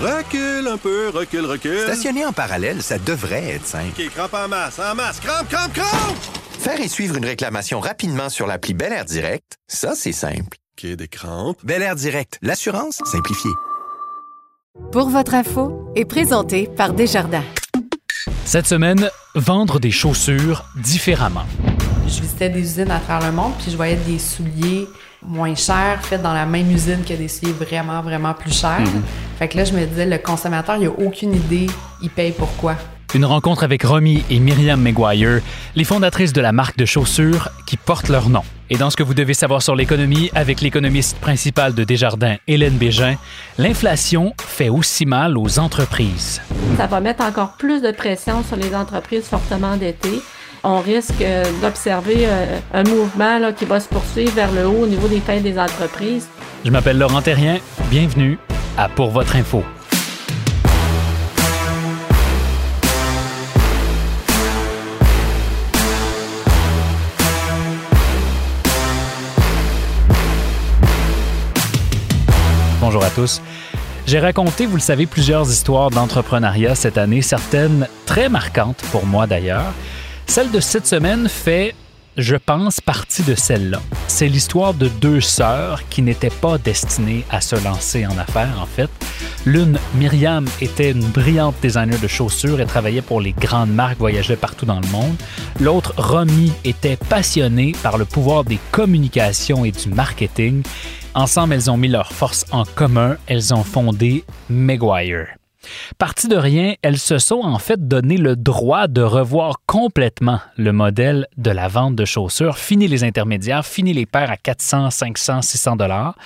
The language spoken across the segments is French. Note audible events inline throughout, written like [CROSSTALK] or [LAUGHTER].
Recule un peu, recule, recule. Stationner en parallèle, ça devrait être simple. OK, crampe en masse, en masse, crampe, crampe, crampe! Faire et suivre une réclamation rapidement sur l'appli Bel Air Direct, ça, c'est simple. OK, des crampes. Bel Air Direct, l'assurance simplifiée. Pour votre info est présenté par Desjardins. Cette semaine, vendre des chaussures différemment. Je visitais des usines à travers le monde, puis je voyais des souliers moins chers faits dans la même usine que des souliers vraiment, vraiment plus chers. Fait que là, je me disais, le consommateur, il a aucune idée, il paye pourquoi. Une rencontre avec Romy et Myriam Maguire, les fondatrices de la marque de chaussures qui porte leur nom. Et dans ce que vous devez savoir sur l'économie, avec l'économiste principal de Desjardins, Hélène Bégin, l'inflation fait aussi mal aux entreprises. Ça va mettre encore plus de pression sur les entreprises fortement endettées. On risque euh, d'observer euh, un mouvement là, qui va se poursuivre vers le haut au niveau des fins des entreprises. Je m'appelle Laurent Terrien, bienvenue à Pour votre info. Bonjour à tous. J'ai raconté, vous le savez, plusieurs histoires d'entrepreneuriat cette année, certaines très marquantes pour moi d'ailleurs. Celle de cette semaine fait, je pense, partie de celle-là. C'est l'histoire de deux sœurs qui n'étaient pas destinées à se lancer en affaires, en fait. L'une, Myriam, était une brillante designer de chaussures et travaillait pour les grandes marques, voyageait partout dans le monde. L'autre, Romy, était passionnée par le pouvoir des communications et du marketing. Ensemble, elles ont mis leurs forces en commun. Elles ont fondé Maguire. Parties de rien, elles se sont en fait donné le droit de revoir complètement le modèle de la vente de chaussures. Fini les intermédiaires, fini les paires à 400, 500, 600 dollars.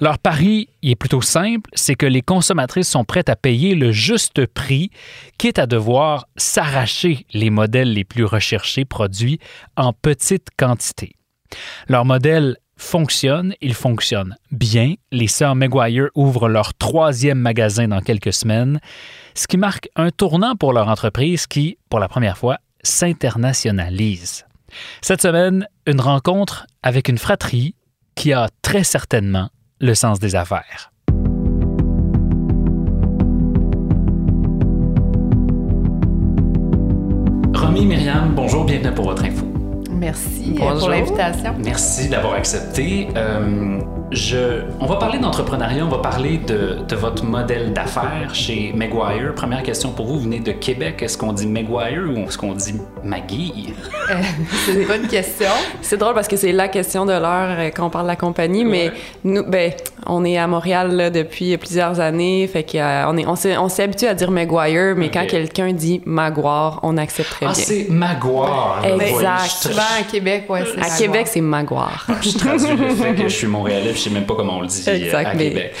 Leur pari est plutôt simple, c'est que les consommatrices sont prêtes à payer le juste prix, quitte à devoir s'arracher les modèles les plus recherchés produits en petite quantité. Leur modèle fonctionne, il fonctionne bien. Les sœurs Maguire ouvrent leur troisième magasin dans quelques semaines, ce qui marque un tournant pour leur entreprise qui, pour la première fois, s'internationalise. Cette semaine, une rencontre avec une fratrie qui a très certainement le sens des affaires. Romy, Myriam, bonjour, bienvenue pour votre info. Merci euh, Bonjour. pour l'invitation. Merci d'avoir accepté. Euh, je, on va parler d'entrepreneuriat, on va parler de, de votre modèle d'affaires chez Maguire. Première question pour vous, vous venez de Québec. Est-ce qu'on dit Maguire ou est-ce qu'on dit Magui? Euh, [LAUGHS] c'est une bonne question. C'est drôle parce que c'est la question de l'heure euh, quand on parle de la compagnie, mais Ouais. nous, ben, on est à Montréal là, depuis plusieurs années, fait qu'on est, on s'est, on s'est habitué à dire Maguire, mais quand quelqu'un dit Maguire, on accepte très Ah, bien. c'est Maguire. Exact. À Québec, ouais, c'est À Québec, c'est Maguire. je traduis le fait que je suis montréalais, je sais même pas comment on le dit euh, Exact, à mais- Québec.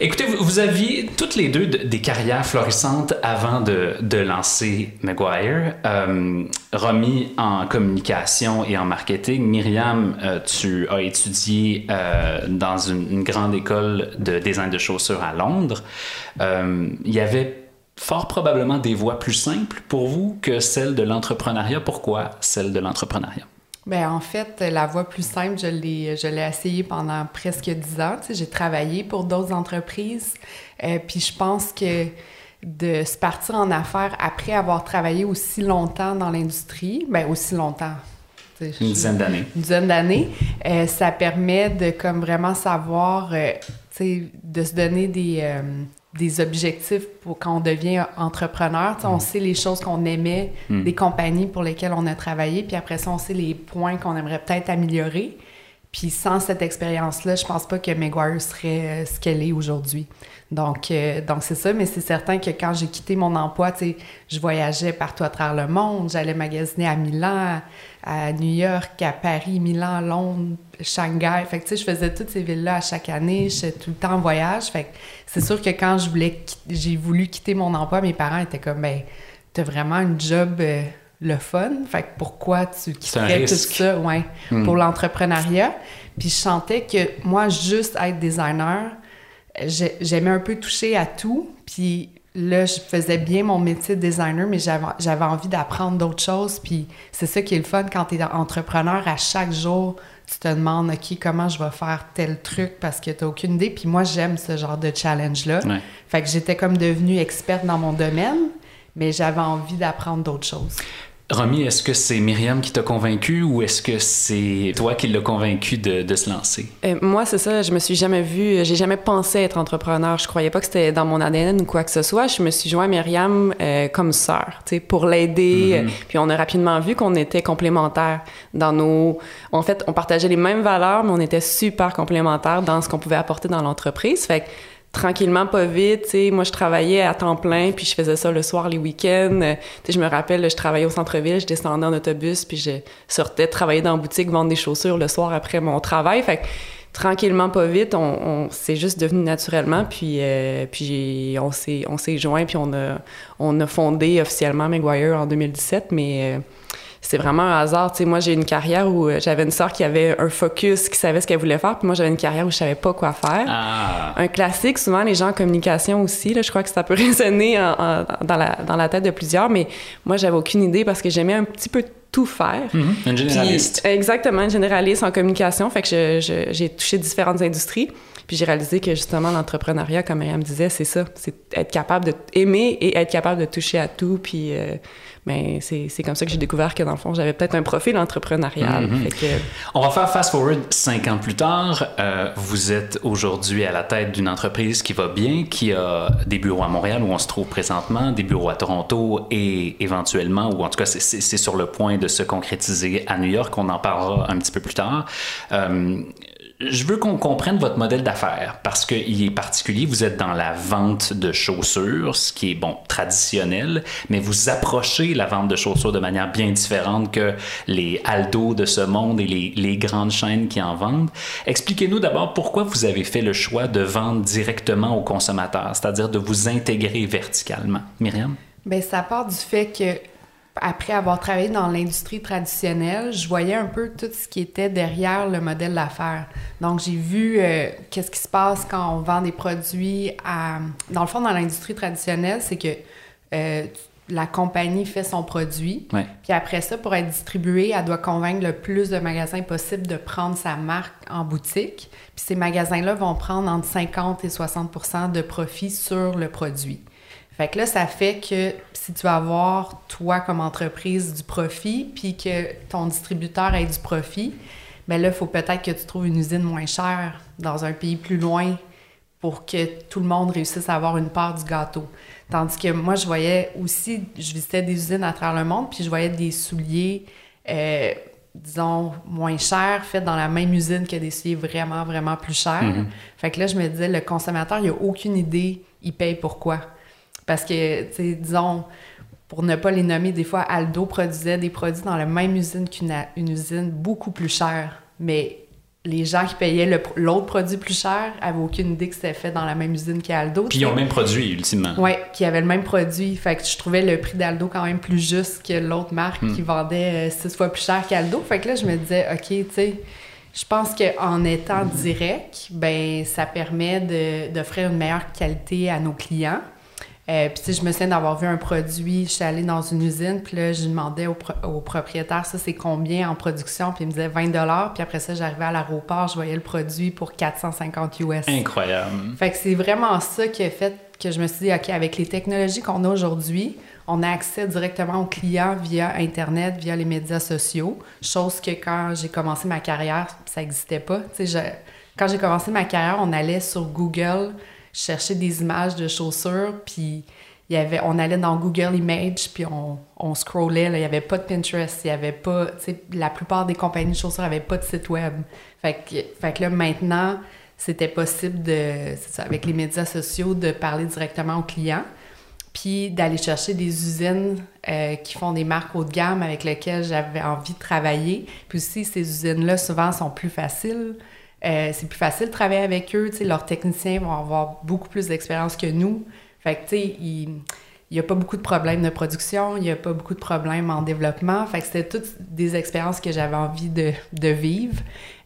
Écoutez, vous, vous aviez toutes les deux de- des carrières florissantes avant de, de lancer Maguire. Euh, Romy en communication et en marketing. Myriam, euh, tu as étudié euh, dans une, une grande école de design de chaussures à Londres. Euh, Il y avait fort probablement des voies plus simples pour vous que celle de l'entrepreneuriat. Pourquoi celle de l'entrepreneuriat? Ben, en fait, la voie plus simple, je l'ai, je l'ai essayé pendant presque dix ans. Tu sais, j'ai travaillé pour d'autres entreprises. Euh, puis je pense que de se partir en affaires après avoir travaillé aussi longtemps dans l'industrie, ben aussi longtemps. tu sais, Une dizaine d'années. une dizaine d'années, euh, ça permet de comme vraiment savoir, euh, tu sais, de se donner des, des objectifs pour quand on devient entrepreneur. On sait les choses qu'on aimait, Mm. des compagnies pour lesquelles on a travaillé, puis après ça, on sait les points qu'on aimerait peut-être améliorer. Puis sans cette expérience-là, je pense pas que Maguire serait euh, ce qu'elle est aujourd'hui. Donc, euh, donc c'est ça, mais c'est certain que quand j'ai quitté mon emploi, je voyageais partout à travers le monde. J'allais magasiner à Milan, à New York, à Paris, Milan, Londres, Shanghai. Fait que, tu sais, je faisais toutes ces villes-là à chaque année. J'étais tout le temps en voyage. Fait que c'est sûr que quand je voulais, j'ai voulu quitter mon emploi, mes parents étaient comme, ben, t'as vraiment un job euh, le fun. Fait que pourquoi tu quitterais tout ça, ouais, Hmm. pour l'entrepreneuriat? Puis je sentais que moi, juste être designer, j'ai- j'aimais un peu toucher à tout. Puis là, je faisais bien mon métier de designer, mais j'avais envie d'apprendre d'autres choses. Puis c'est ça qui est le fun quand tu es entrepreneur. À chaque jour, tu te demandes, OK, comment je vais faire tel truc parce que tu n'as aucune idée. Puis moi, j'aime ce genre de challenge-là. Ouais. Fait que j'étais comme devenue experte dans mon domaine, mais j'avais envie d'apprendre d'autres choses. Romy, est-ce que c'est Myriam qui t'a convaincu ou est-ce que c'est toi qui l'as convaincu de, de se lancer? Euh, moi, c'est ça. Je me suis jamais vue, j'ai jamais pensé être entrepreneur. Je croyais pas que c'était dans mon ADN ou quoi que ce soit. Je me suis joint à Myriam euh, comme sœur, tu sais, pour l'aider. Mhm. Euh, Puis on a rapidement vu qu'on était complémentaires dans nos. En fait, on partageait les mêmes valeurs, mais on était super complémentaires dans ce qu'on pouvait apporter dans l'entreprise. Fait que tranquillement, pas vite, tu moi je travaillais à temps plein, puis je faisais ça le soir, les week-ends. Euh, je me rappelle, je travaillais au centre-ville, je descendais en autobus, puis je sortais travailler dans la boutique, vendre des chaussures le soir après mon travail. Fait que tranquillement, pas vite, on, on c'est juste devenu naturellement, puis euh, puis on s'est joints, puis on a on a fondé officiellement Maguire en 2017, mais euh, c'est vraiment un hasard. Tu sais, moi, j'ai une carrière où euh, j'avais une sœur qui avait un focus, qui savait ce qu'elle voulait faire, puis moi, j'avais une carrière où je savais pas quoi faire. Ah! Un classique, souvent les gens en communication aussi, là, je crois que ça peut [LAUGHS] résonner en- en- dans, la, dans la tête de plusieurs, mais moi, j'avais aucune idée parce que j'aimais un petit peu tout faire. Mhm, Une Puis- généraliste. exactement, une généraliste en communication. Fait que j'ai touché différentes industries. Puis j'ai réalisé que justement, l'entrepreneuriat, comme Myriam disait, c'est ça. C'est être capable de aimer et être capable de toucher à tout. Puis euh, ben, c'est comme ça que j'ai découvert que dans le fond, j'avais peut-être un profil entrepreneurial. Mhm. Que, On va faire fast forward cinq ans plus tard. Euh, vous êtes aujourd'hui à la tête d'une entreprise qui va bien, qui a des bureaux à Montréal où on se trouve présentement, des bureaux à Toronto et éventuellement, ou en tout cas c'est sur le point de se concrétiser à New York. On en parlera un petit peu plus tard. Euh, je veux qu'on comprenne votre modèle d'affaires parce qu'il est particulier. Vous êtes dans la vente de chaussures, ce qui est bon traditionnel, mais vous approchez la vente de chaussures de manière bien différente que les Aldo de ce monde et les, grandes chaînes qui en vendent. Expliquez-nous d'abord pourquoi vous avez fait le choix de vendre directement aux consommateurs, c'est-à-dire de vous intégrer verticalement. Myriam? Bien, ça part du fait que après avoir travaillé dans l'industrie traditionnelle, je voyais un peu tout ce qui était derrière le modèle d'affaires. Donc, j'ai vu euh, qu'est-ce qui se passe quand on vend des produits à... Dans le fond, dans l'industrie traditionnelle, c'est que euh, la compagnie fait son produit, Ouais. puis après ça, pour être distribué, elle doit convaincre le plus de magasins possible de prendre sa marque en boutique. Puis ces magasins-là vont prendre entre 50 et 60% de profit sur le produit. Fait que là, ça fait que si tu vas avoir, toi, comme entreprise, du profit, puis que ton distributeur ait du profit, bien là, il faut peut-être que tu trouves une usine moins chère dans un pays plus loin pour que tout le monde réussisse à avoir une part du gâteau. Tandis que moi, je voyais aussi, je visitais des usines à travers le monde, puis je voyais des souliers, euh, disons, moins chers, faits dans la même usine que des souliers vraiment, vraiment plus chers. Mhm. Fait que là, je me disais, le consommateur, il n'a aucune idée, il paye pourquoi. Parce que, tu sais, disons, pour ne pas les nommer, des fois, Aldo produisait des produits dans la même usine qu'une une usine beaucoup plus chère. Mais les gens qui payaient l'autre produit plus cher avaient aucune idée que c'était fait dans la même usine qu'Aldo. Puis ils ont le même produit, ultimement. Oui, qui avait le même produit. Fait que je trouvais le prix d'Aldo quand même plus juste que l'autre marque Hmm. qui vendait euh, six fois plus cher qu'Aldo. Fait que là, je me disais, OK, tu sais, je pense qu'en étant direct, ben ça permet d'offrir une meilleure qualité à nos clients. Euh, puis, tu sais, je me souviens d'avoir vu un produit, je suis allée dans une usine, puis là, je demandais au, pro- au propriétaire, ça, c'est combien en production? Puis il me disait 20 Puis après ça, j'arrivais à l'aéroport, je voyais le produit pour 450 US. Incroyable. Fait que c'est vraiment ça qui a fait que je me suis dit, OK, avec les technologies qu'on a aujourd'hui, on a accès directement aux clients via Internet, via les médias sociaux, chose que quand j'ai commencé ma carrière, ça n'existait pas. Tu sais, je- quand j'ai commencé ma carrière, on allait sur Google chercher des images de chaussures, puis il y avait, on allait dans Google Images, puis on, on scrollait, là. il n'y avait pas de Pinterest, il y avait pas, la plupart des compagnies de chaussures n'avaient pas de site web. Fait que, fait que là, maintenant, c'était possible de, avec les médias sociaux, de parler directement aux clients, puis d'aller chercher des usines euh, qui font des marques haut de gamme avec lesquelles j'avais envie de travailler. Puis aussi, ces usines-là, souvent, sont plus faciles. Euh, c'est plus facile de travailler avec eux. Tu sais, leurs techniciens vont avoir beaucoup plus d'expérience que nous. Fait que, tu sais, il n'y a pas beaucoup de problèmes de production, il n'y a pas beaucoup de problèmes en développement. Fait que c'était toutes des expériences que j'avais envie de, de vivre.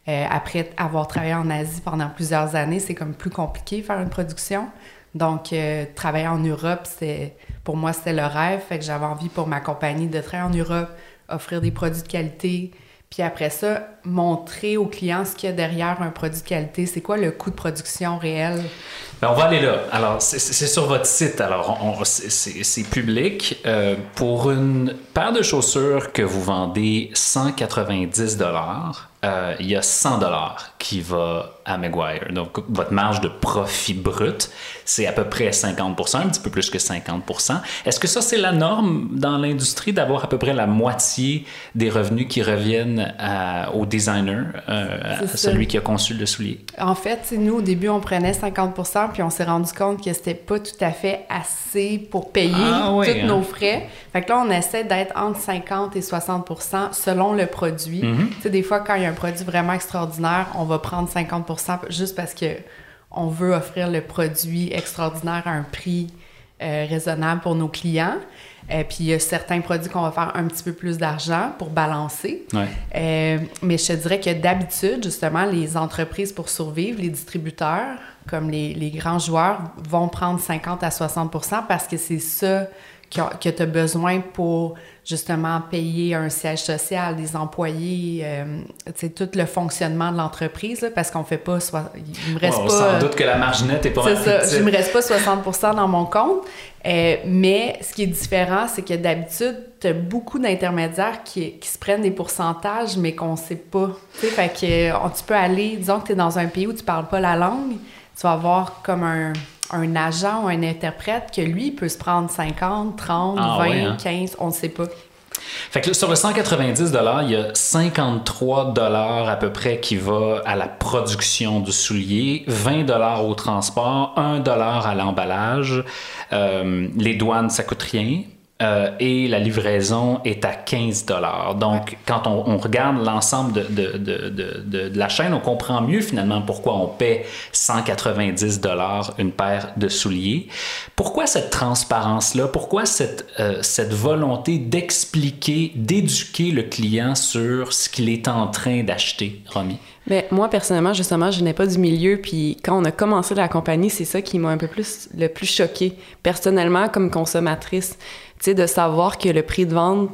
Euh, après avoir travaillé en Asie pendant plusieurs années, c'est comme plus compliqué faire une production. Donc, euh, travailler en Europe, c'est pour moi, c'était le rêve. Fait que j'avais envie pour ma compagnie de travailler en Europe, offrir des produits de qualité, Puis après ça, montrer aux clients ce qu'il y a derrière un produit de qualité. C'est quoi le coût de production réel? Ben, on va aller là. Alors, c'est- sur votre site. Alors, c'est public. Euh, pour une paire de chaussures que vous vendez 190 euh, il y a 100 dollars qui va à Maguire. Donc, votre marge de profit brut, c'est à peu près 50 un petit peu plus que 50 Est-ce que ça, c'est la norme dans l'industrie d'avoir à peu près la moitié des revenus qui reviennent à- au designer, euh, à ça. celui qui a conçu le soulier? En fait, nous, au début, on prenait 50% puis on s'est rendu compte que c'était pas tout à fait assez pour payer Ah oui, tous hein? nos frais. Fait que là, on essaie d'être entre 50 et 60% selon le produit. Mhm. Tu sais, des fois, quand il y a un produit vraiment extraordinaire, on va prendre 50% juste parce que on veut offrir le produit extraordinaire à un prix euh, raisonnable pour nos clients. Euh, puis il y a certains produits qu'on va faire un petit peu plus d'argent pour balancer. Ouais. Euh, mais je te dirais que d'habitude, justement, les entreprises pour survivre, les distributeurs, comme les, les grands joueurs, vont prendre 50 à 60% parce que c'est ça que, tu as besoin pour justement payer un siège social, des employés, euh, tu sais, tout le fonctionnement de l'entreprise, parce qu'on fait pas... Soit, il me reste Ouais, pas... s'en doute que la marge nette est pas C'est ça. Je me reste pas 60 dans mon compte. Euh, mais ce qui est différent, c'est que d'habitude, tu as beaucoup d'intermédiaires qui, qui se prennent des pourcentages, mais qu'on sait pas. Tu fait que euh, tu peux aller, disons que tu es dans un pays où tu parles pas la langue, tu vas avoir comme un, un agent ou un interprète que lui, peut se prendre 50, 30, Ah 20, ouais, hein? 15, on ne sait pas. Fait que là, sur le 190 il y a 53 à peu près qui va à la production du soulier, 20 au transport, 1 à l'emballage. Euh, les douanes, ça coûte rien. Euh, et la livraison est à 15 Donc, quand on, on regarde l'ensemble de, de, de, de- la chaîne, on comprend mieux finalement pourquoi on paie 190 une paire de souliers. Pourquoi cette transparence-là? Pourquoi cette, euh, cette volonté d'expliquer, d'éduquer le client sur ce qu'il est en train d'acheter, Romy? Ben, moi, personnellement, justement, je n'ai pas du milieu. Puis quand on a commencé la compagnie, c'est ça qui m'a un peu plus, le plus choqué personnellement, comme consommatrice. Sais, de savoir que le prix de vente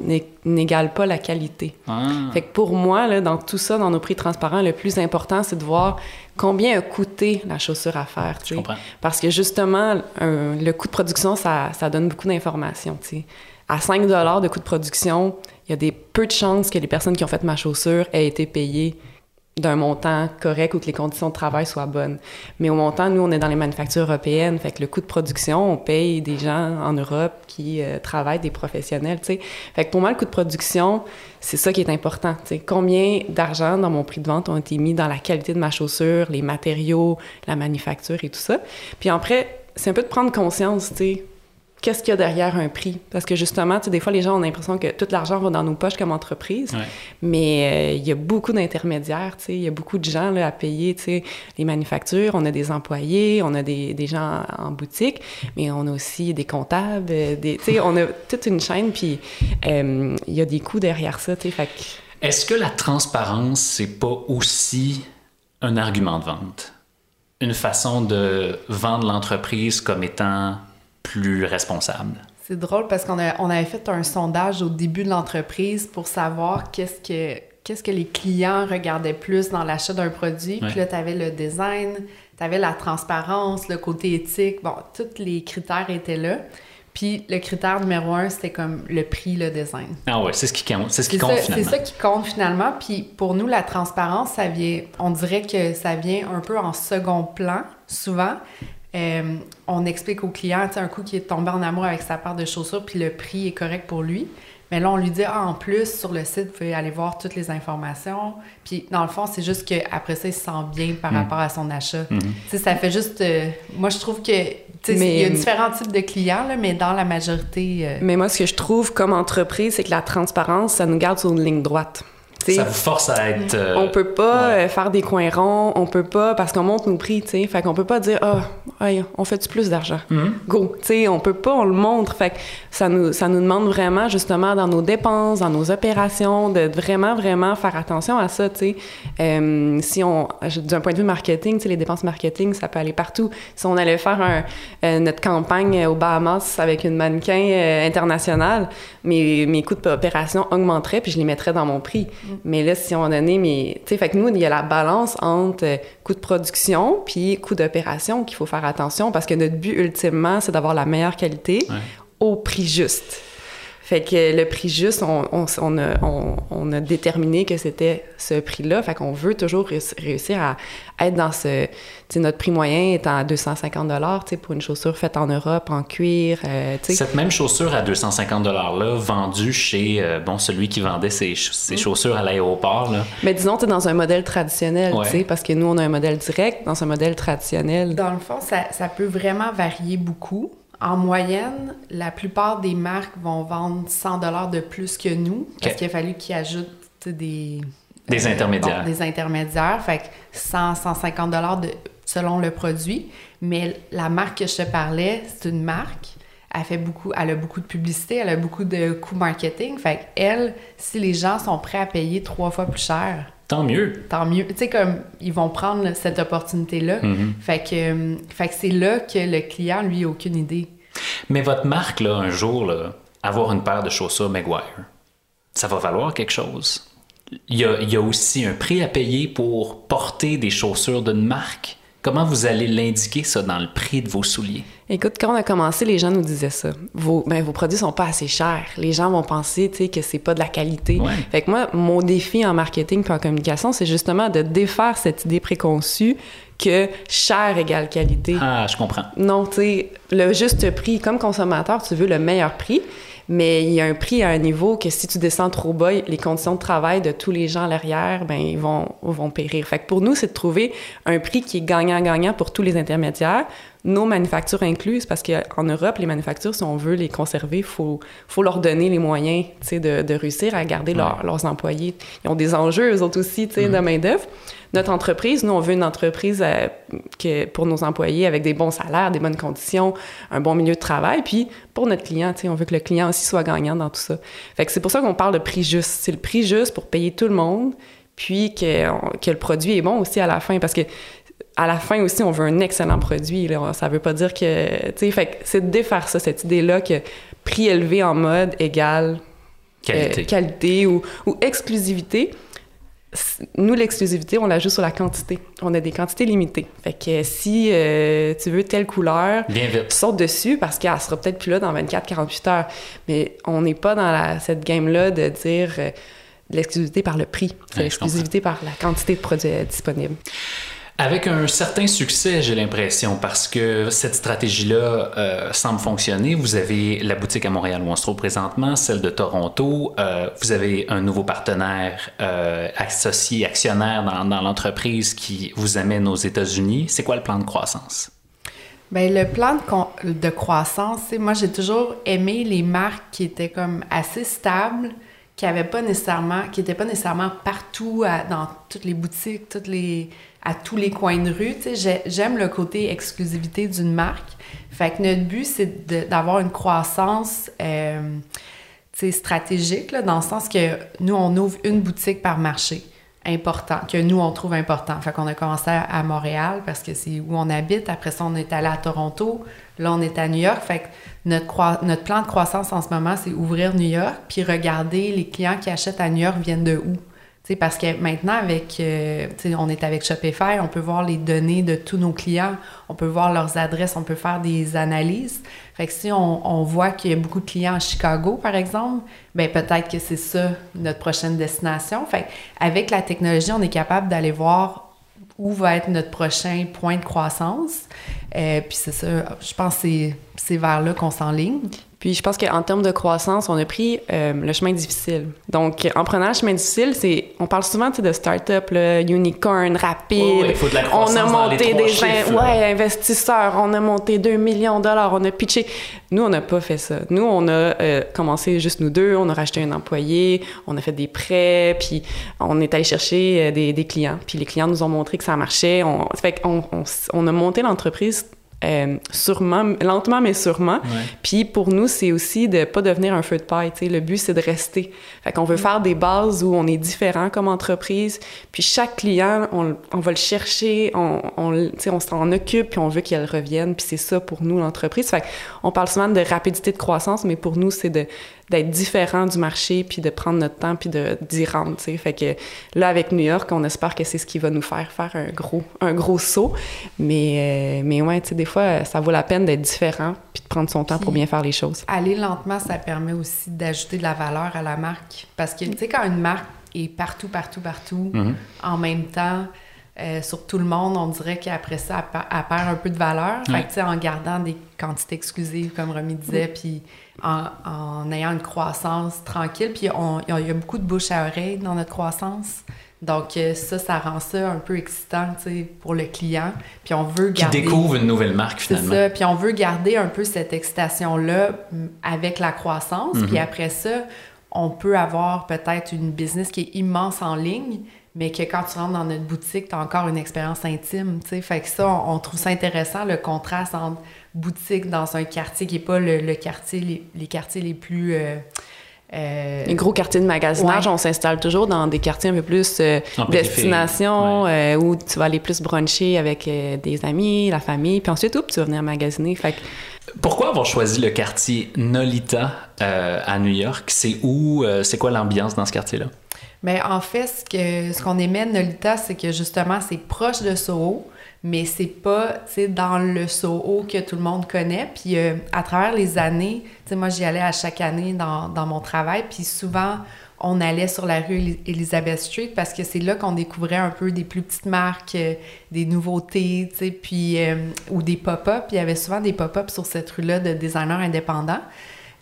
n'égale pas la qualité. Ah. Fait que pour moi, là, dans tout ça, dans nos prix transparents, le plus important, c'est de voir combien a coûté la chaussure à faire. comprends. Parce que justement, un- le coût de production, ça, ça donne beaucoup d'informations. tu sais. À 5 de coût de production, il y a des peu de chances que les personnes qui ont fait ma chaussure aient été payées d'un montant correct ou que les conditions de travail soient bonnes. Mais au montant, nous, on est dans les manufactures européennes, fait que le coût de production, on paye des gens en Europe qui euh, travaillent, des professionnels, tu sais. Fait que pour moi, le coût de production, c'est ça qui est important, tu sais. Combien d'argent dans mon prix de vente ont été mis dans la qualité de ma chaussure, les matériaux, la manufacture et tout ça? Puis après, c'est un peu de prendre conscience, tu sais, qu'est-ce qu'il y a derrière un prix? Parce que justement, tu sais, des fois, les gens ont l'impression que tout l'argent va dans nos poches comme entreprise. Ouais. Mais euh, il y a beaucoup d'intermédiaires, tu sais. Il y a beaucoup de gens là, à payer, tu sais, les manufactures. On a des employés, on a des, des gens en boutique, mais on a aussi des comptables, euh, des, tu sais, on a toute une chaîne, puis euh, il y a des coûts derrière ça, tu sais. Fait Est-ce que la transparence, c'est pas aussi un argument de vente? Une façon de vendre l'entreprise comme étant plus responsable? C'est drôle parce qu'on on avait fait un sondage au début de l'entreprise pour savoir qu'est-ce que qu'est-ce que les clients regardaient plus dans l'achat d'un produit. Ouais. Puis là, tu avais le design, tu avais la transparence, le côté éthique. Bon, tous les critères étaient là. Puis le critère numéro un, c'était comme le prix, le design. Ah ouais, c'est ce qui compte, c'est ce qui C'est compte ça, c'est finalement. ça qui compte finalement. Puis pour nous, la transparence, ça vient, on dirait que ça vient un peu en second plan, souvent. Euh, on explique au client, tu sais, un coup qui est tombé en amour avec sa paire de chaussures, puis le prix est correct pour lui. Mais là, on lui dit, ah, en plus, sur le site, vous pouvez aller voir toutes les informations. Puis, dans le fond, c'est juste qu'après ça, il se sent bien par rapport à son achat. Tu sais, ça fait juste... euh, moi, je trouve que... Tu sais, Mais- il y a différents types de clients, là, mais dans la majorité... euh, Mais moi, ce que je trouve comme entreprise, c'est que la transparence, ça nous garde sur une ligne droite. Ça vous force à être. euh, on peut pas ouais. euh, faire des coins ronds, on peut pas parce qu'on monte nos prix, tu sais. Fait qu'on peut pas dire ah, hey, on fait du plus d'argent? Mhm. Go, tu sais, on peut pas, on le montre. Fait que ça nous ça nous demande vraiment justement dans nos dépenses, dans nos opérations de vraiment vraiment faire attention à ça, tu sais. Euh, si on d'un point de vue marketing, tu sais les dépenses marketing, ça peut aller partout. Si on allait faire un, euh, notre campagne aux Bahamas avec une mannequin internationale, mes mes coûts d'opération augmenteraient puis je les mettrais dans mon prix. Mais là, si on donné, mais tu sais, fait que nous, il y a la balance entre euh, coût de production puis coût d'opération qu'il faut faire attention parce que notre but ultimement, c'est d'avoir la meilleure qualité Ouais. au prix juste. Fait que le prix juste, on, on, on a, on- on a déterminé que c'était ce prix-là. Fait qu'on veut toujours réuss- réussir à être dans ce... Tu sais, notre prix moyen est à 250 tu sais, pour une chaussure faite en Europe, en cuir, euh. Cette même chaussure à 250 là vendue chez euh, bon celui qui vendait ses, ch- ses chaussures à l'aéroport là. Mais disons, tu es dans un modèle traditionnel, Ouais. tu sais, parce que nous, on a un modèle direct. Dans un modèle traditionnel, Dans le fond, ça, ça peut vraiment varier beaucoup. En moyenne, la plupart des marques vont vendre 100 de plus que nous parce qu'il a fallu qu'ils ajoutent des... Des intermédiaires. bon, des intermédiaires. Fait que 100, 150 de, selon le produit. Mais la marque que je te parlais, c'est une marque. Elle fait beaucoup, elle a beaucoup de publicité, elle a beaucoup de coûts marketing. Fait que elle, si les gens sont prêts à payer trois fois plus cher, Tant mieux. tant mieux. Tu sais, comme ils vont prendre là, cette opportunité-là. Mhm. Fait que, euh, fait que c'est là que le client, lui, a aucune idée. Mais votre marque là un jour là, avoir une paire de chaussures Maguire, ça va valoir quelque chose? Il y a, il y a aussi un prix à payer pour porter des chaussures d'une marque? Comment vous allez l'indiquer ça dans le prix de vos souliers? Écoute, quand on a commencé, les gens nous disaient ça. Vos, ben, vos produits sont pas assez chers. Les gens vont penser, tu sais, que c'est pas de la qualité. Ouais. Fait que moi, mon défi en marketing puis en communication, c'est justement de défaire cette idée préconçue que cher égale qualité. Ah, je comprends. Non, tu sais, le juste prix, comme consommateur, tu veux le meilleur prix, mais il y a un prix à un niveau que si tu descends trop bas, les conditions de travail de tous les gens à l'arrière, ben ils vont, vont périr. Fait que pour nous, c'est de trouver un prix qui est gagnant-gagnant pour tous les intermédiaires, nos manufactures incluses, parce qu'en Europe, les manufactures, si on veut les conserver, il faut, faut leur donner les moyens, de, de réussir à garder leur- leurs employés. Ils ont des enjeux, eux autres aussi, sais, de main-d'œuvre. Notre entreprise, nous, on veut une entreprise euh, que, pour nos employés avec des bons salaires, des bonnes conditions, un bon milieu de travail. Puis pour notre client, on veut que le client aussi soit gagnant dans tout ça. Fait que c'est pour ça qu'on parle de prix juste. C'est le prix juste pour payer tout le monde, puis que, que le produit est bon aussi à la fin. Parce que à la fin aussi, on veut un excellent produit. Là. Ça veut pas dire que... Tu sais, c'est de défaire ça, cette idée-là que prix élevé en mode égale Qualité. euh, qualité ou, ou exclusivité. Nous, l'exclusivité, on la joue sur la quantité. On a des quantités limitées. Fait que si euh, tu veux telle couleur, Bien vite. saute dessus parce qu'elle sera peut-être plus là dans 24-48 heures. Mais on n'est pas dans la- cette game-là de dire euh, l'exclusivité par le prix. C'est Ouais, l'exclusivité par la quantité de produits disponibles. Avec un certain succès, j'ai l'impression, parce que cette stratégie-là euh, semble fonctionner. Vous avez la boutique à Montréal où on se trouve présentement, celle de Toronto. Euh, vous avez un nouveau partenaire euh, associé, actionnaire dans, l'entreprise qui vous amène aux États-Unis. C'est quoi le plan de croissance? Ben, le plan de, croissance, moi, j'ai toujours aimé les marques qui étaient comme assez stables, qui avaient pas nécessairement, partout dans toutes les boutiques, toutes les, à tous les coins de rue. J'aime le côté exclusivité d'une marque. Fait que notre but, c'est d'avoir une croissance euh, stratégique, dans le sens que nous, on ouvre une boutique par marché important, que nous, on trouve important. Fait qu'on a commencé à, Montréal parce que c'est où on habite. Après ça, on est allé à Toronto. Là, on est à New York. Fait que notre, notre plan de croissance en ce moment, c'est ouvrir New York, puis regarder les clients qui achètent à New York viennent de où. Tu sais, parce que maintenant, avec, euh, on est avec Shopify, on peut voir les données de tous nos clients, on peut voir leurs adresses, on peut faire des analyses. Fait que si on, on voit qu'il y a beaucoup de clients à Chicago, par exemple, ben peut-être que c'est ça notre prochaine destination. Fait avec la technologie, on est capable d'aller voir où va être notre prochain point de croissance. Euh, puis c'est ça, je pense que c'est- c'est vers là qu'on s'enligne. Puis je pense qu'en termes de croissance, on a pris euh, le chemin difficile. Donc, en prenant le chemin difficile, c'est on parle souvent de start-up, unicorn, rapide. Ouais, il faut de la croissance on a monté des chiffres, ouais, investisseurs, on a monté 2 millions de dollars, on a pitché. Nous, on n'a pas fait ça. Nous, on a euh, commencé juste nous deux, on a racheté un employé, on a fait des prêts, puis on est allé chercher euh, des, des clients. Puis les clients nous ont montré que ça marchait. On, fait qu'on on a monté l'entreprise euh, sûrement, lentement mais sûrement. Puis pour nous, c'est aussi de pas devenir un feu de paille. tu sais. Le but, c'est de rester. Fait qu'on veut faire des bases où on est différent comme entreprise. Puis chaque client, on, on va le chercher, on, on, le- tu sais, on s'en occupe, puis on veut qu'il revienne. Puis c'est ça pour nous, l'entreprise. Fait qu'on parle souvent de rapidité de croissance, mais pour nous, c'est de d'être différent du marché, puis de prendre notre temps, puis de, d'y rendre, tu sais. Fait que là, avec New York, on espère que c'est ce qui va nous faire faire un gros, un gros saut. Mais, euh, mais ouais, tu sais, des fois, ça vaut la peine d'être différent, puis de prendre son temps pour bien faire les choses. Aller lentement, ça permet aussi d'ajouter de la valeur à la marque. Parce que, tu sais, quand une marque est partout, partout, partout, Mhm. en même temps, euh, sur tout le monde, on dirait qu'après ça, elle, per- elle perd un peu de valeur. Fait que, en gardant des quantités exclusives, comme Romy disait, puis en, en ayant une croissance tranquille, puis il y a- beaucoup de bouche à oreille dans notre croissance. Donc, euh, ça, ça rend ça un peu excitant, pour le client. Puis on veut Qui garder... découvre une nouvelle marque, C'est finalement. ça. Puis on veut garder un peu cette excitation-là mm, avec la croissance. Puis après ça, on peut avoir peut-être une business qui est immense en ligne, mais que quand tu rentres dans notre boutique, tu as encore une expérience intime. tu sais. Fait que ça, on, on trouve ça intéressant, le contraste entre boutique dans un quartier qui n'est pas le, le quartier, les, les quartiers les plus. euh, euh, Les gros quartiers de magasinage, Ouais. on s'installe toujours dans des quartiers un peu plus euh, destination, euh, où tu vas aller plus bruncher avec euh, des amis, la famille, puis ensuite, oups, tu vas venir magasiner. Fait que Pourquoi avoir choisi le quartier Nolita euh, à New York? C'est où? euh, c'est quoi l'ambiance dans ce quartier-là? Mais en fait, ce que ce qu'on de Nolita, c'est que justement, c'est proche de Soho, mais c'est pas, dans le Soho que tout le monde connaît. Puis euh, à travers les années, moi, j'y allais à chaque année dans, dans mon travail, puis souvent, on allait sur la rue Eli- Elizabeth Street parce que c'est là qu'on découvrait un peu des plus petites marques, euh, des nouveautés, puis... euh, ou des pop-up. Puis il y avait souvent des pop-up sur cette rue-là de designers indépendants.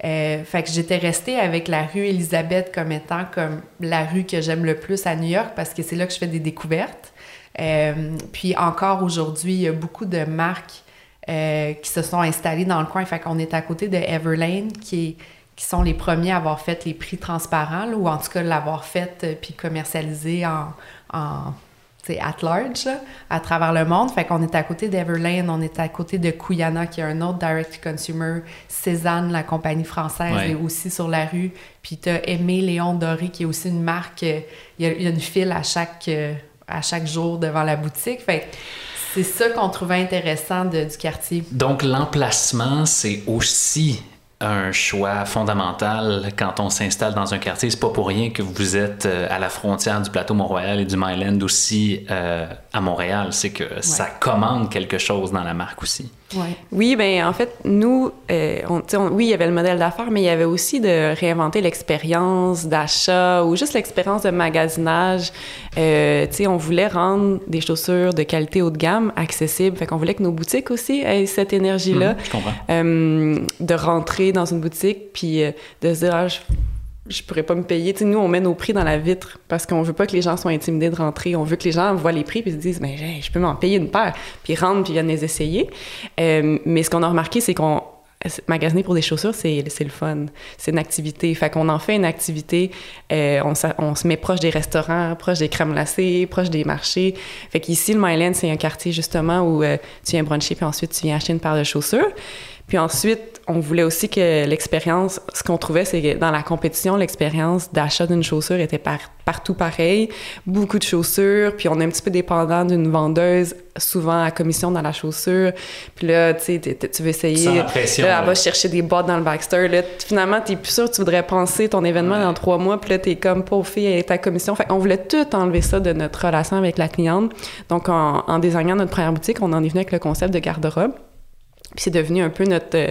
Euh, fait que j'étais restée avec la rue Elisabeth comme étant comme la rue que j'aime le plus à New York parce que c'est là que je fais des découvertes. Euh, puis encore aujourd'hui, il y a beaucoup de marques euh, qui se sont installées dans le coin. Fait qu'on est à côté de Everlane, qui, sont les premiers à avoir fait les prix transparents, ou en tout cas l'avoir fait puis commercialisé en sais, at large, à travers le monde. Fait qu'on est à côté d'Everlane, on est à côté de Kuyana, qui est un autre direct-to-consumer. Cézanne, la compagnie française, Ouais. est aussi sur la rue. Puis t'as Aimé Léon Doré, qui est aussi une marque. euh, Il y, a- il y a une file à chaque, euh, à chaque jour devant la boutique. Fait c'est ça qu'on trouvait intéressant de- du quartier. Donc, l'emplacement, c'est aussi un choix fondamental quand on s'installe dans un quartier. C'est pas pour rien que vous êtes euh, à la frontière du plateau Mont-Royal et du Myland aussi euh, à Montréal. C'est que ça commande quelque chose dans la marque aussi. Ouais. Oui, ben en fait, nous, euh, on, tu sais, on- oui, il y avait le modèle d'affaires, mais il y avait aussi de réinventer l'expérience d'achat ou juste l'expérience de magasinage. Euh, tu sais, on voulait rendre des chaussures de qualité haut de gamme accessibles. Fait qu'on voulait que nos boutiques aussi aient cette énergie-là. Mhm, je comprends. Euh, de rentrer dans une boutique puis euh, de se dire ah, je, je pourrais pas me payer. Tu sais, nous, on met nos prix dans la vitre parce qu'on veut pas que les gens soient intimidés de rentrer. On veut que les gens voient les prix puis se disent hey, je peux m'en payer une paire. Puis ils rentrent puis viennent les essayer. Euh, mais ce qu'on a remarqué, c'est qu'on magasiner pour des chaussures, c'est le fun. C'est une activité. Fait qu'on en fait une activité. euh, on, on se met proche des restaurants, proche des crèmes glacées, proche des marchés. Fait qu'ici, le Myland, c'est un quartier justement où euh, tu viens bruncher puis ensuite tu viens acheter une paire de chaussures. Puis ensuite, on voulait aussi que l'expérience, ce qu'on trouvait, c'est que dans la compétition, l'expérience d'achat d'une chaussure était par- partout pareil. Beaucoup de chaussures, puis on est un petit peu dépendant d'une vendeuse, souvent à commission dans la chaussure. Puis là, tu sais, tu veux essayer. Là, elle là. va chercher des boîtes dans le Baxter. Là, finalement, t'es plus sûr que tu voudrais penser ton événement dans trois mois, puis là, t'es comme, pauvre fille, elle est à commission. Fait qu'on voulait tout enlever ça de notre relation avec la cliente. Donc, en, en désignant notre première boutique, on en est venu avec le concept de garde-robe. Puis c'est devenu un peu notre, euh,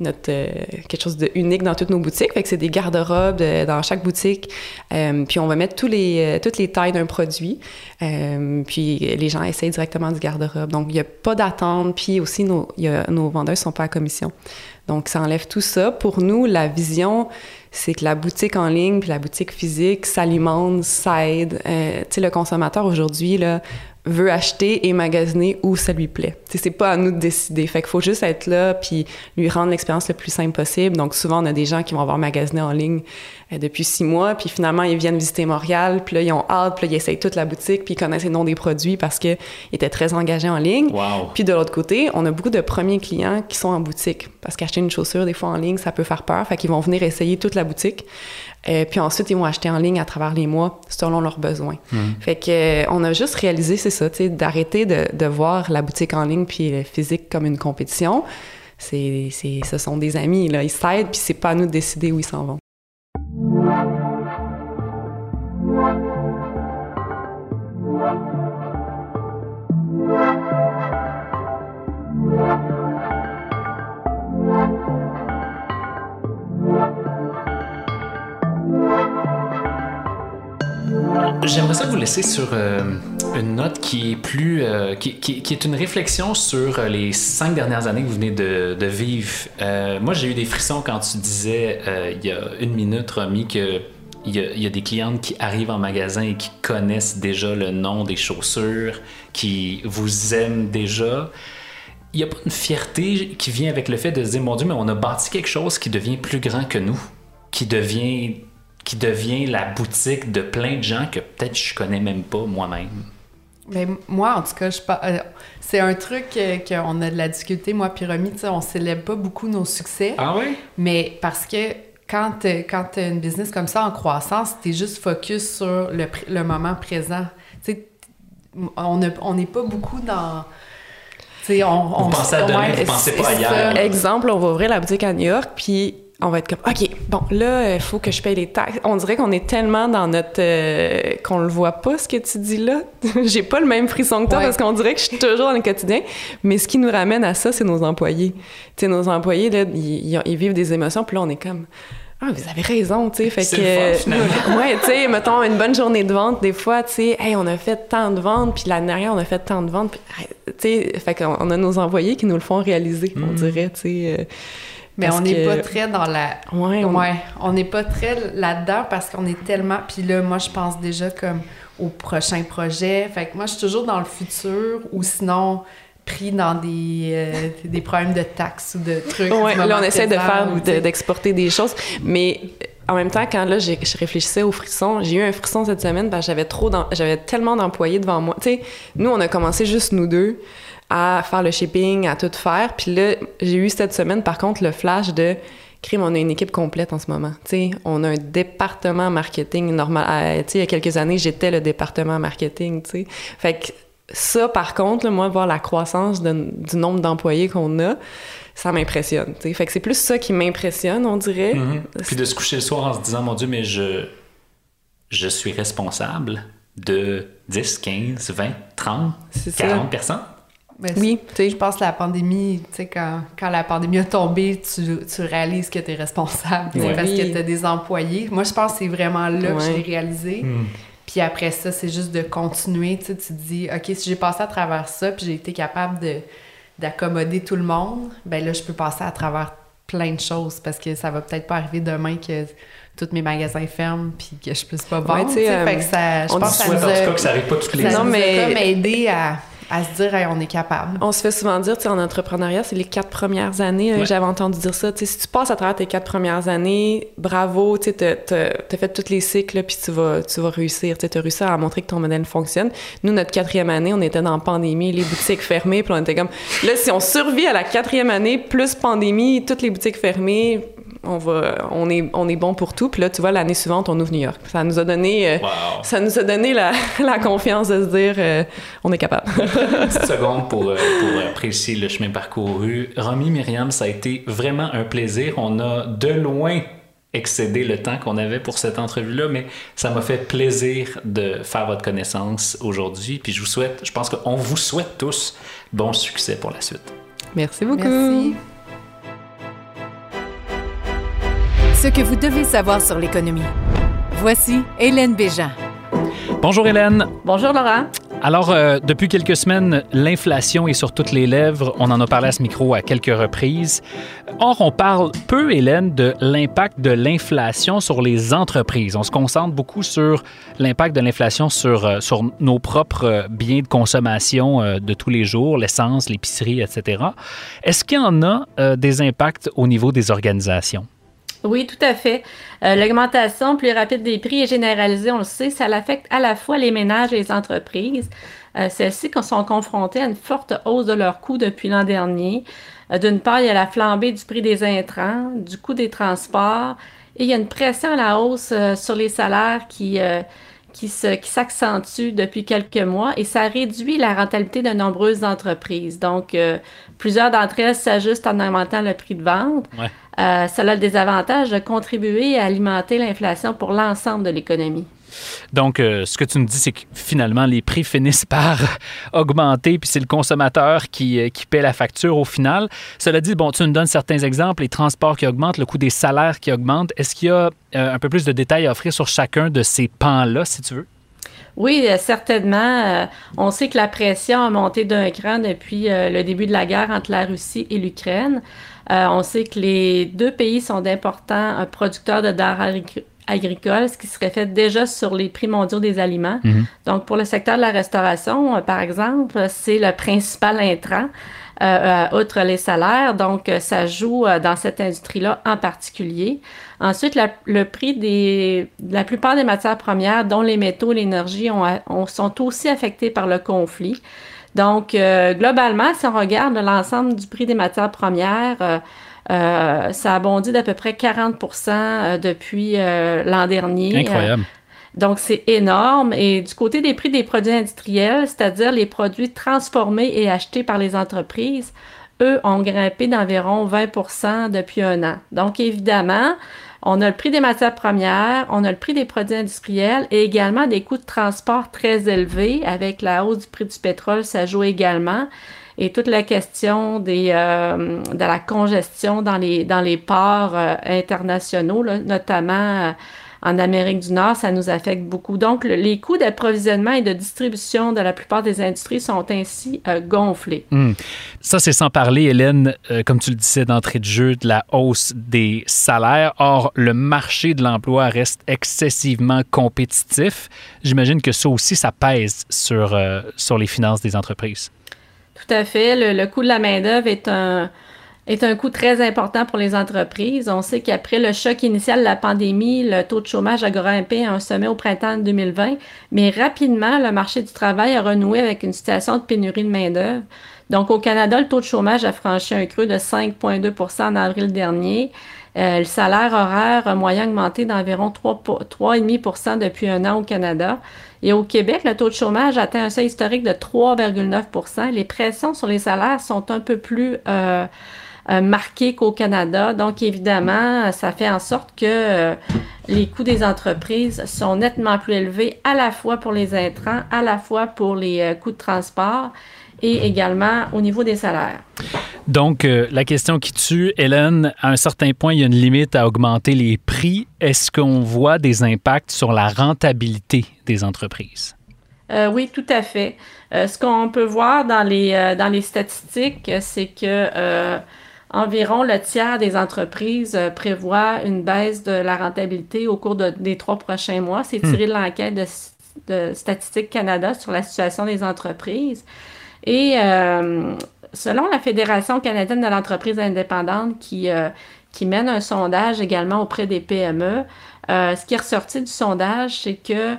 notre euh, quelque chose de unique dans toutes nos boutiques. Fait que c'est des garde-robes euh, dans chaque boutique. Puis on va mettre tous les, toutes les tailles d'un produit. Puis les gens essayent directement du garde-robe. Donc il n'y a pas d'attente. Puis aussi nos, nos vendeurs sont pas à commission. Donc ça enlève tout ça. Pour nous, la vision, c'est que la boutique en ligne puis la boutique physique s'alimente, s'aide. Euh, tu sais, le consommateur aujourd'hui là veut acheter et magasiner où ça lui plaît. C'est pas à nous de décider. Fait qu'il faut juste être là puis lui rendre l'expérience le plus simple possible. Donc souvent on a des gens qui vont avoir magasiné en ligne euh, depuis six mois puis finalement ils viennent visiter Montréal puis là ils ont hâte puis là ils essayent toute la boutique puis ils connaissent les noms des produits parce qu'ils étaient très engagés en ligne. Wow. Puis de l'autre côté, on a beaucoup de premiers clients qui sont en boutique parce qu'acheter une chaussure des fois en ligne, ça peut faire peur. Fait qu'ils vont venir essayer toute la boutique. Euh, puis ensuite, ils vont acheter en ligne à travers les mois selon leurs besoins. Fait que euh, on a juste réalisé, c'est ça, tu sais, d'arrêter de, de voir la boutique en ligne puis le physique comme une compétition. C'est, ce sont des amis, là. Ils s'aident puis c'est pas à nous de décider où ils s'en vont. J'aimerais ça vous laisser sur euh, une note qui est plus, euh, qui, est une réflexion sur euh, les cinq dernières années que vous venez de, vivre. Moi, j'ai eu des frissons quand tu disais il y a une minute, Romy, que il y, a, y a des clientes qui arrivent en magasin et qui connaissent déjà le nom des chaussures, qui vous aiment déjà. Il n'y a pas une fierté qui vient avec le fait de se dire, mon Dieu, mais on a bâti quelque chose qui devient plus grand que nous, qui devient, qui devient la boutique de plein de gens que peut-être je connais même pas moi-même. Mais moi, en tout cas, je pas. euh, c'est un truc euh, qu'on a de la difficulté, moi, sais, on célèbre pas beaucoup nos succès. Ah oui? Mais parce que quand tu quand t'as une business comme ça en croissance, tu es juste focus sur le, pr- le moment présent. Tu sais, on a- on n'est pas beaucoup dans. tu sais, on, Vous on- pensez à demain, vous pensez pas c'est à hier. ça. Exemple, on va ouvrir la boutique à New York, puis on va être comme, OK, bon, là, il faut que je paye les taxes. On dirait qu'on est tellement dans notre... euh, qu'on le voit pas, ce que tu dis là. [LAUGHS] J'ai pas le même frisson que toi, Ouais. parce qu'on dirait que je suis toujours dans le quotidien. Mais ce qui nous ramène à ça, c'est nos employés. Tu sais, nos employés, là, ils, vivent des émotions, puis là, on est comme... Ah, vous avez raison, tu sais, fait que... finalement. [LAUGHS] ouais, tu sais, mettons, une bonne journée de vente, des fois, tu sais, hey, on a fait tant de ventes, puis l'année dernière, on a fait tant de ventes, puis, hey, tu sais, fait qu'on on a nos employés qui nous le font réaliser, on dirait, tu sais... euh, Mais parce on n'est que- pas très dans la. Ouais, on- Ouais, on n'est pas très là-dedans parce qu'on est tellement. Puis là, moi, je pense déjà comme au prochain projet. Fait que moi, je suis toujours dans le futur ou sinon pris dans des, euh, des problèmes de taxes ou de trucs. Ouais, là, on essaie de faire, ou, tu de- d'exporter des choses, mais en même temps, quand là, je réfléchissais au frisson, j'ai eu un frisson cette semaine parce que j'avais trop, j'avais tellement d'employés devant moi. Tu sais, nous, on a commencé juste nous deux à faire le shipping, à tout faire, puis là, j'ai eu cette semaine, par contre, le flash de crime, on a une équipe complète en ce moment. Tu sais, on a un département marketing normal. sais, il y a quelques années, j'étais le département marketing, tu sais. Fait que ça, par contre, là, moi, voir la croissance du nombre d'employés qu'on a, ça m'impressionne. Fait que c'est plus ça qui m'impressionne, on dirait. Mhm. Puis de se coucher le soir en se disant, mon Dieu, mais je, je suis responsable de 10, 15, 20, 30, C'est ça. 40 personnes. Mais Oui, tu sais. Je pense que la pandémie, tu sais, quand, quand la pandémie a tombé, tu, tu réalises que tu es responsable, Ouais. parce que tu as des employés. Moi, je pense que c'est vraiment là que je l'ai réalisé. Puis après ça, c'est juste de continuer, tu sais, tu te dis, OK, si j'ai passé à travers ça, puis j'ai été capable de d'accommoder tout le monde, ben là, je peux passer à travers plein de choses, parce que ça va peut-être pas arriver demain que tous mes magasins ferment, puis que je puisse pas vendre, Ouais, tu tu sais, sais, euh, fait que ça, je on pense dit que ça en tout cas que ça arrive pas toutes les ça Non, mais- comme aidé à, à se dire, Hey, on est capable. On se fait souvent dire, tu sais, en entrepreneuriat, c'est les quatre premières années. euh, Ouais. J'avais entendu dire ça. Tu sais, si tu passes à travers tes quatre premières années, bravo, tu sais, t'as- fait tous les cycles, puis tu vas, tu vas réussir. Tu as réussi à montrer que ton modèle fonctionne. Nous, notre quatrième année, on était dans la pandémie, les boutiques fermées, puis on était comme, là, si on survit à la quatrième année, plus pandémie, toutes les boutiques fermées, on va, on est, on est bon pour tout. Puis là, tu vois, l'année suivante, on ouvre New York. Ça nous a donné, euh, Wow. ça nous a donné la, [LAUGHS] la confiance de se dire, euh, on est capable. Une [LAUGHS] petite seconde pour, euh, pour apprécier le chemin parcouru. Romy, Myriam, ça a été vraiment un plaisir. On a de loin excédé le temps qu'on avait pour cette entrevue-là, mais ça m'a fait plaisir de faire votre connaissance aujourd'hui. Puis je vous souhaite, je pense qu'on vous souhaite tous bon succès pour la suite. Merci beaucoup. Merci. Ce que vous devez savoir sur l'économie. Voici Hélène Bégin. Bonjour Hélène. Bonjour Laurent. Alors, euh, depuis quelques semaines, l'inflation est sur toutes les lèvres. On en a parlé à ce micro à quelques reprises. Or, on parle peu, Hélène, de l'impact de l'inflation sur les entreprises. On se concentre beaucoup sur l'impact de l'inflation sur, euh, sur nos propres euh, biens de consommation euh, de tous les jours, l'essence, l'épicerie, etc. Est-ce qu'il y en a euh, des impacts au niveau des organisations? Oui, tout à fait. Euh, L'augmentation plus rapide des prix est généralisée, on le sait, ça affecte à la fois les ménages et les entreprises. Euh, Celles-ci sont confrontées à une forte hausse de leurs coûts depuis l'an dernier. Euh, D'une part, il y a la flambée du prix des intrants, du coût des transports, et il y a une pression à la hausse euh, sur les salaires qui, qui se- qui s'accentue depuis quelques mois et ça réduit la rentabilité de nombreuses entreprises. Donc, plusieurs d'entre elles s'ajustent en augmentant le prix de vente. Euh, cela a le désavantage de contribuer à alimenter l'inflation pour l'ensemble de l'économie. Donc, euh, ce que tu me dis, c'est que finalement, les prix finissent par [LAUGHS] augmenter, puis c'est le consommateur qui, euh, qui paie la facture au final. Cela dit, bon, tu nous donnes certains exemples, les transports qui augmentent, le coût des salaires qui augmente. Est-ce qu'il y a euh, un peu plus de détails à offrir sur chacun de ces pans-là, si tu veux? Oui, certainement. On sait que la pression a monté d'un cran depuis le début de la guerre entre la Russie et l'Ukraine. On sait que les deux pays sont d'importants producteurs de denrées agricoles, ce qui serait fait déjà sur les prix mondiaux des aliments. Mhm. Donc, pour le secteur de la restauration, par exemple, c'est le principal intrant. outre les salaires. Donc, ça joue dans cette industrie-là en particulier. Ensuite, le prix des, de la plupart des matières premières, dont les métaux, l'énergie, sont aussi affectés par le conflit. Donc, euh, globalement, si on regarde l'ensemble du prix des matières premières, euh, euh, ça a bondi d'à peu près 40% depuis l'an dernier. Incroyable. donc, c'est énorme. Et du côté des prix des produits industriels, c'est-à-dire les produits transformés et achetés par les entreprises, eux ont grimpé d'environ 20% depuis un an. Donc, évidemment, on a le prix des matières premières, on a le prix des produits industriels et également des coûts de transport très élevés. Avec la hausse du prix du pétrole, ça joue également. Et toute la question des, euh, de la congestion dans les, dans les ports euh, internationaux, notamment euh, en Amérique du Nord, ça nous affecte beaucoup. Donc, les coûts d'approvisionnement et de distribution de la plupart des industries sont ainsi euh, gonflés. Hmm. Ça, c'est sans parler, Hélène, euh, comme tu le disais d'entrée de jeu, de la hausse des salaires. Or, le marché de l'emploi reste excessivement compétitif. J'imagine que ça aussi, ça pèse sur, euh, sur les finances des entreprises. Tout à fait. Le, le coût de la main-d'œuvre est un est un coût très important pour les entreprises. On sait qu'après le choc initial de la pandémie, le taux de chômage a grimpé à un sommet au printemps 2020, mais rapidement, le marché du travail a renoué avec une situation de pénurie de main-d'œuvre. Donc, au Canada, le taux de chômage a franchi un creux de 5,2% en avril dernier. Euh, le salaire horaire moyen a augmenté d'environ 3,5% depuis un an au Canada. Et au Québec, le taux de chômage atteint un seuil historique de 3,9% Les pressions sur les salaires sont un peu plus euh, marqué qu'au Canada. Donc, évidemment, ça fait en sorte que euh, les coûts des entreprises sont nettement plus élevés à la fois pour les intrants, à la fois pour les euh, coûts de transport et également au niveau des salaires. Donc, la question qui tue, Hélène, à un certain point, il y a une limite à augmenter les prix. Est-ce qu'on voit des impacts sur la rentabilité des entreprises? oui, tout à fait. ce qu'on peut voir dans les, dans les statistiques, c'est que environ le tiers des entreprises euh, prévoient une baisse de la rentabilité au cours des trois prochains mois. C'est tiré de l'enquête de, Statistique Canada sur la situation des entreprises. Et euh, selon la Fédération canadienne de l'entreprise indépendante qui, euh, qui mène un sondage également auprès des PME, ce qui est ressorti du sondage, c'est que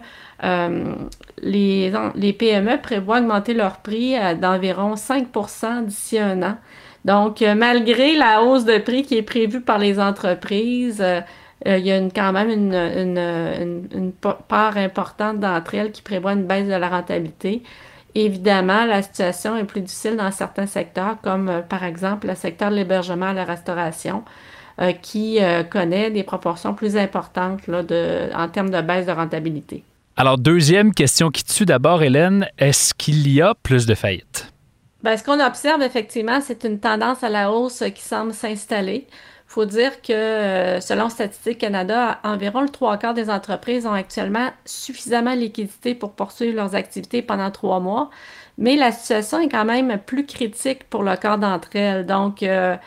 les, les PME prévoient augmenter leur prix d'environ 5% d'ici un an. Donc, euh, malgré la hausse de prix qui est prévue par les entreprises, euh, euh, il y a quand même une, part importante d'entre elles qui prévoit une baisse de la rentabilité. Évidemment, la situation est plus difficile dans certains secteurs, comme par exemple le secteur de l'hébergement et la restauration, qui connaît des proportions plus importantes en termes de baisse de rentabilité. Alors, deuxième question qui tue d'abord, Hélène, est-ce qu'il y a plus de faillites? Ben, ce qu'on observe effectivement, c'est une tendance à la hausse qui semble s'installer. Il faut dire que, euh, selon Statistique Canada, environ le trois quarts des entreprises ont actuellement suffisamment de liquidité pour poursuivre leurs activités pendant trois mois, mais la situation est quand même plus critique pour le quart d'entre elles. Donc, euh,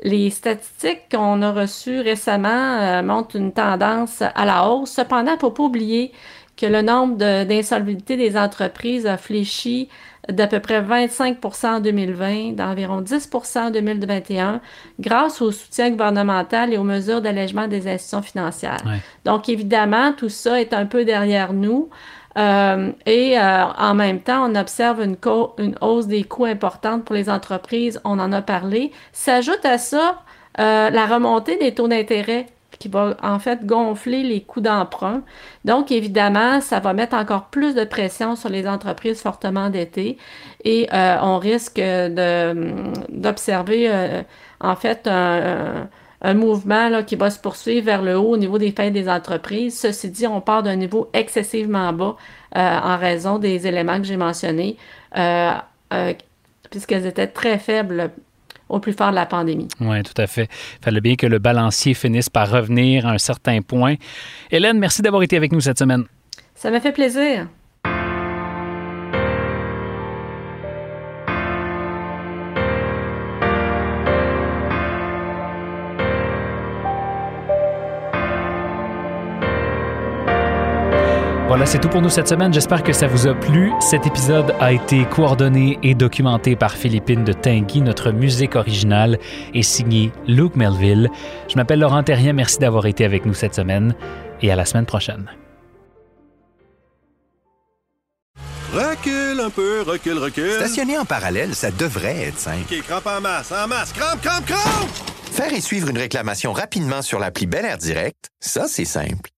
les statistiques qu'on a reçues récemment euh, montrent une tendance à la hausse. Cependant, il ne faut pas oublier que le nombre d'insolvabilités des entreprises a fléchi d'à peu près 25 en 2020, d'environ 10 en 2021, grâce au soutien gouvernemental et aux mesures d'allègement des institutions financières. Donc, évidemment, tout ça est un peu derrière nous. Euh, et euh, en même temps, on observe une, une, hausse des coûts importante pour les entreprises. On en a parlé. S'ajoute à ça euh, la remontée des taux d'intérêt qui va en fait gonfler les coûts d'emprunt. Donc, évidemment, ça va mettre encore plus de pression sur les entreprises fortement endettées et euh, on risque d'observer euh, en fait un, mouvement là, qui va se poursuivre vers le haut au niveau des faits des entreprises. Ceci dit, on part d'un niveau excessivement bas euh, en raison des éléments que j'ai mentionnés, puisqu'elles étaient très faibles au plus fort de la pandémie. Oui, tout à fait. Il fallait bien que le balancier finisse par revenir à un certain point. Hélène, merci d'avoir été avec nous cette semaine. Ça m'a fait plaisir. Voilà, c'est tout pour nous cette semaine. J'espère que ça vous a plu. Cet épisode a été coordonné et documenté par Philippine de Tinguy. Notre musique originale est signée Luke Melville. Je m'appelle Laurent Terrien. Merci d'avoir été avec nous cette semaine et à la semaine prochaine. Recule un peu, recule, recule. Stationner en parallèle, ça devrait être simple. OK, crampe en masse, en masse. Crampe, crampe, crampe! Faire et suivre une réclamation rapidement sur l'appli Bel Air Direct, ça, c'est simple.